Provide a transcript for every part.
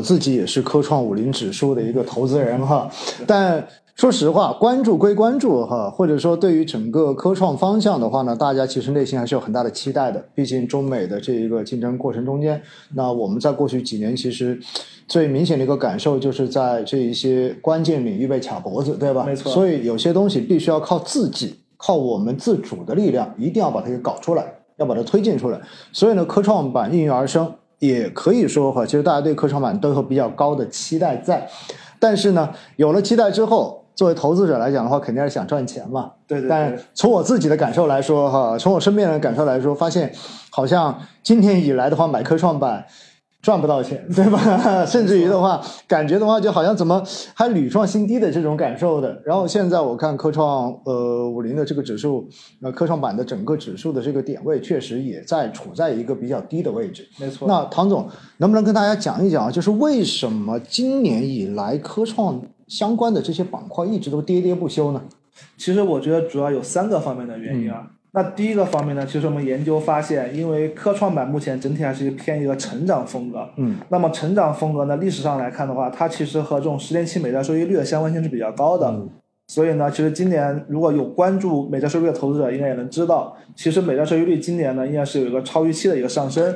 自己也是科创五零指数的一个投资人哈，但。说实话，关注归关注哈，或者说对于整个科创方向的话呢，大家其实内心还是有很大的期待的。毕竟中美的这一个竞争过程中间，那我们在过去几年其实最明显的一个感受就是在这一些关键领域被卡脖子，对吧？没错。所以有些东西必须要靠自己，靠我们自主的力量，一定要把它给搞出来，要把它推进出来。所以呢，科创板应运而生，也可以说哈，其实大家对科创板都有比较高的期待在。但是呢，有了期待之后。作为投资者来讲的话，肯定是想赚钱嘛。对对。但从我自己的感受来说，哈，从我身边人感受来说，发现好像今天以来的话，买科创板赚不到钱，对吧？甚至于的话，感觉的话，就好像怎么还屡创新低的这种感受的。然后现在我看科创呃五零的这个指数，那科创板的整个指数的这个点位，确实也在处在一个比较低的位置。没错。那唐总能不能跟大家讲一讲，就是为什么今年以来科创？相关的这些板块一直都跌跌不休呢。其实我觉得主要有三个方面的原因啊。那第一个方面呢，其实我们研究发现，因为科创板目前整体还是偏一个成长风格。嗯。那么成长风格呢，历史上来看的话，它其实和这种十年期美债收益率的相关性是比较高的。嗯。所以呢，其实今年如果有关注美债收益率的投资者，应该也能知道，其实美债收益率今年呢，应该是有一个超预期的一个上升。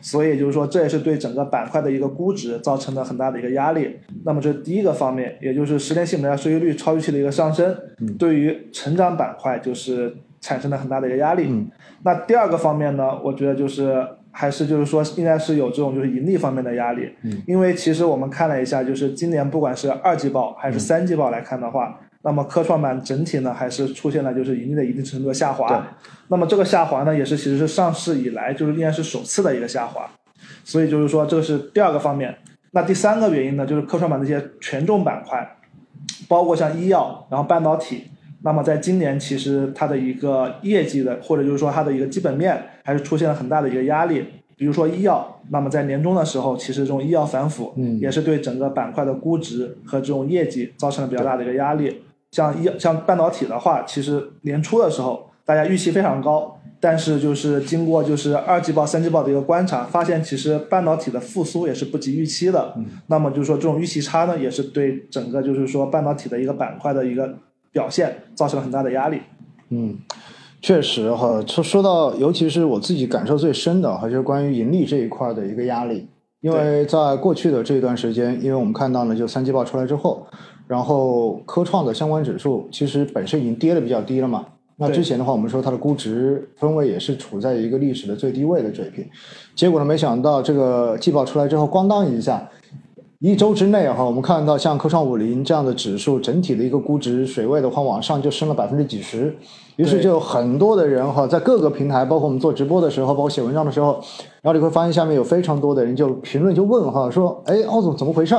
所以就是说，这也是对整个板块的一个估值造成了很大的一个压力。那么这是第一个方面，也就是十年期美债收益率超预期的一个上升，对于成长板块就是产生了很大的一个压力。嗯那第二个方面呢，我觉得就是还是就是说，应该是有这种就是盈利方面的压力。嗯因为其实我们看了一下，就是今年不管是二季报还是三季报来看的话。那么科创板整体呢，还是出现了就是盈利的一定程度的下滑。那么这个下滑呢，也是其实是上市以来就是应该是首次的一个下滑。所以就是说，这个是第二个方面。那第三个原因呢，就是科创板这些权重板块，包括像医药，然后半导体，那么在今年其实它的一个业绩的，或者就是说它的一个基本面，还是出现了很大的一个压力。比如说医药，那么在年终的时候，其实这种医药反腐，嗯，也是对整个板块的估值和这种业绩造成了比较大的一个压力。像医像半导体的话，其实年初的时候大家预期非常高，但是就是经过就是二季报、三季报的一个观察，发现其实半导体的复苏也是不及预期的。那么就是说这种预期差呢，也是对整个就是说半导体的一个板块的一个表现造成了很大的压力。嗯，确实哈，说说到尤其是我自己感受最深的，哈，就是关于盈利这一块的一个压力，因为在过去的这一段时间，因为我们看到呢，就三季报出来之后。然后科创的相关指数其实本身已经跌的比较低了嘛。那之前的话，我们说它的估值分位也是处在一个历史的最低位的水平。结果呢，没想到这个季报出来之后，咣当一下，一周之内哈，我们看到像科创五零这样的指数，整体的一个估值水位的话，往上就升了百分之几十。于是就有很多的人哈，在各个平台，包括我们做直播的时候，包括写文章的时候，然后你会发现下面有非常多的人就评论就问哈，说，哎，奥总怎么回事？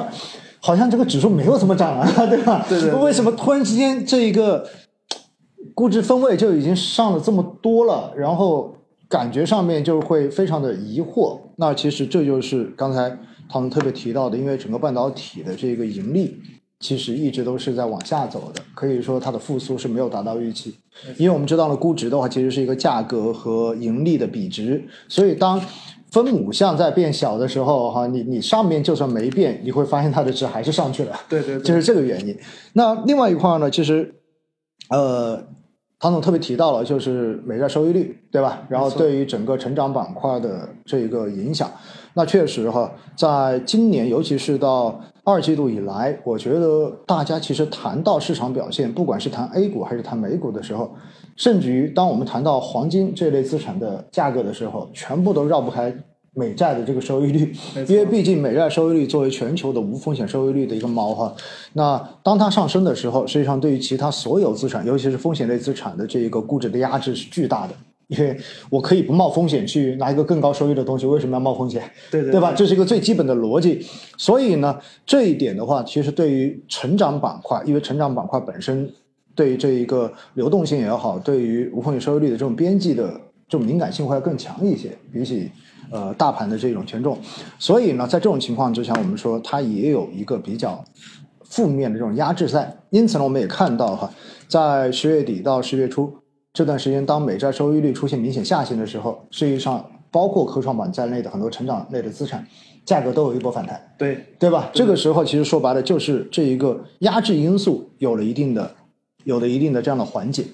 好像这个指数没有怎么涨啊，对吧？对对。为什么突然之间这一个估值分位就已经上了这么多了？然后感觉上面就会非常的疑惑。那其实这就是刚才他们特别提到的，因为整个半导体的这个盈利其实一直都是在往下走的，可以说它的复苏是没有达到预期。因为我们知道了估值的话，其实是一个价格和盈利的比值，所以当。分母项在变小的时候，哈，你你上面就算没变，你会发现它的值还是上去了。对对，就是这个原因。那另外一块呢，其实，呃，唐总特别提到了，就是美债收益率，对吧？然后对于整个成长板块的这个影响，那确实哈，在今年，尤其是到二季度以来，我觉得大家其实谈到市场表现，不管是谈 A 股还是谈美股的时候。甚至于，当我们谈到黄金这类资产的价格的时候，全部都绕不开美债的这个收益率，因为毕竟美债收益率作为全球的无风险收益率的一个锚哈，那当它上升的时候，实际上对于其他所有资产，尤其是风险类资产的这一个估值的压制是巨大的，因为我可以不冒风险去拿一个更高收益的东西，为什么要冒风险？对对，对吧？这是一个最基本的逻辑。所以呢，这一点的话，其实对于成长板块，因为成长板块本身。对于这一个流动性也好，对于无风险收益率的这种边际的这种敏感性会要更强一些，比起呃大盘的这种权重。所以呢，在这种情况之下，我们说它也有一个比较负面的这种压制在。因此呢，我们也看到哈，在十月底到十月初这段时间，当美债收益率出现明显下行的时候，实际上包括科创板在内的很多成长类的资产，价格都有一波反弹，对对吧？这个时候其实说白了就是这一个压制因素有了一定的有了一定的这样的缓解。